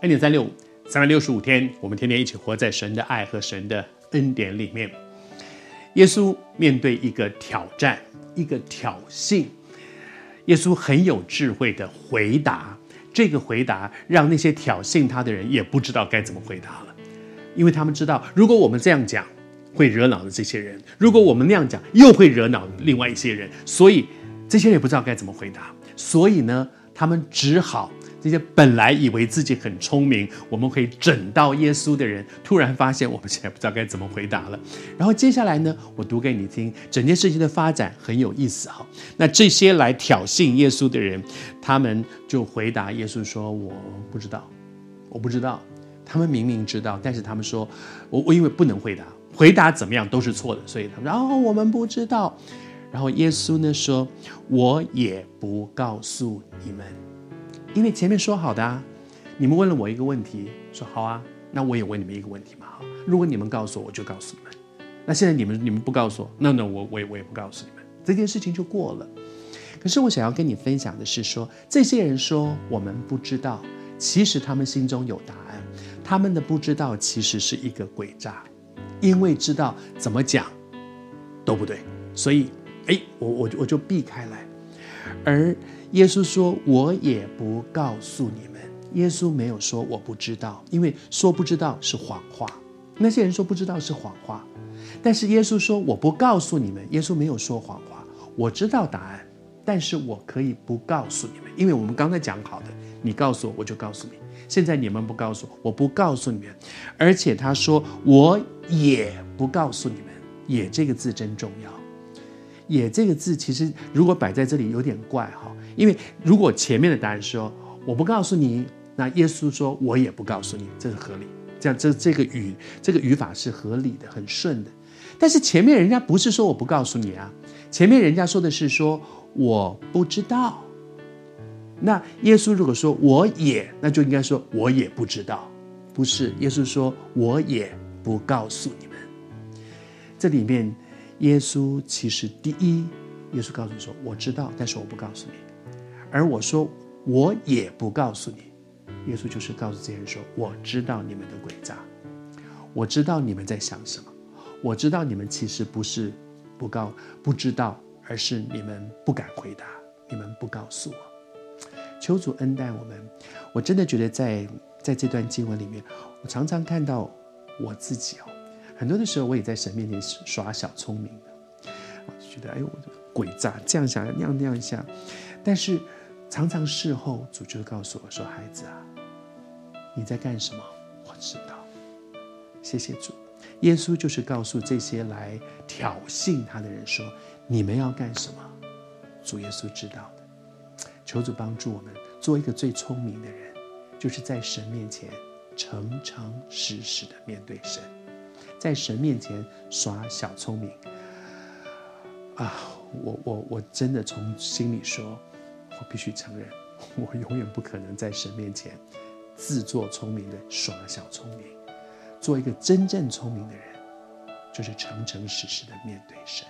恩典三六五，三百六十五天，我们天天一起活在神的爱和神的恩典里面。耶稣面对一个挑战，一个挑衅，耶稣很有智慧的回答。这个回答让那些挑衅他的人也不知道该怎么回答了，因为他们知道，如果我们这样讲，会惹恼了这些人；如果我们那样讲，又会惹恼另外一些人。所以这些人也不知道该怎么回答。所以呢，他们只好。这些本来以为自己很聪明，我们可以整到耶稣的人，突然发现我们现在不知道该怎么回答了。然后接下来呢，我读给你听，整件事情的发展很有意思哈。那这些来挑衅耶稣的人，他们就回答耶稣说：“我不知道，我不知道。”他们明明知道，但是他们说：“我我因为不能回答，回答怎么样都是错的，所以他们然后我们不知道。”然后耶稣呢说：“我也不告诉你们。”因为前面说好的啊，你们问了我一个问题，说好啊，那我也问你们一个问题嘛。好，如果你们告诉我，我就告诉你们。那现在你们你们不告诉我，那那我我也我也不告诉你们，这件事情就过了。可是我想要跟你分享的是说，这些人说我们不知道，其实他们心中有答案。他们的不知道其实是一个诡诈，因为知道怎么讲都不对，所以哎，我我我就避开来，而。耶稣说：“我也不告诉你们。”耶稣没有说“我不知道”，因为说不知道是谎话。那些人说不知道是谎话，但是耶稣说：“我不告诉你们。”耶稣没有说谎话。我知道答案，但是我可以不告诉你们，因为我们刚才讲好的，你告诉我，我就告诉你。现在你们不告诉我，我不告诉你们。而且他说：“我也不告诉你们。”“也”这个字真重要。“也”这个字其实如果摆在这里有点怪哈。因为如果前面的答案说我不告诉你，那耶稣说我也不告诉你，这是合理。这样这这个语这个语法是合理的，很顺的。但是前面人家不是说我不告诉你啊，前面人家说的是说我不知道。那耶稣如果说我也，那就应该说我也不知道，不是？耶稣说我也不告诉你们。这里面耶稣其实第一，耶稣告诉你说我知道，但是我不告诉你。而我说，我也不告诉你。耶稣就是告诉这些人说：“我知道你们的诡诈，我知道你们在想什么，我知道你们其实不是不告不知道，而是你们不敢回答，你们不告诉我。”求主恩待我们。我真的觉得在在这段经文里面，我常常看到我自己哦，很多的时候我也在神面前耍小聪明的，我就觉得哎呦，我诡诈这样想，那样那样想，但是。常常事后，主就告诉我说：“孩子啊，你在干什么？我知道。谢谢主。耶稣就是告诉这些来挑衅他的人说：你们要干什么？主耶稣知道的。求主帮助我们做一个最聪明的人，就是在神面前诚诚实实的面对神，在神面前耍小聪明。啊，我我我真的从心里说。”我必须承认，我永远不可能在神面前自作聪明的耍小聪明。做一个真正聪明的人，就是诚诚实实的面对神。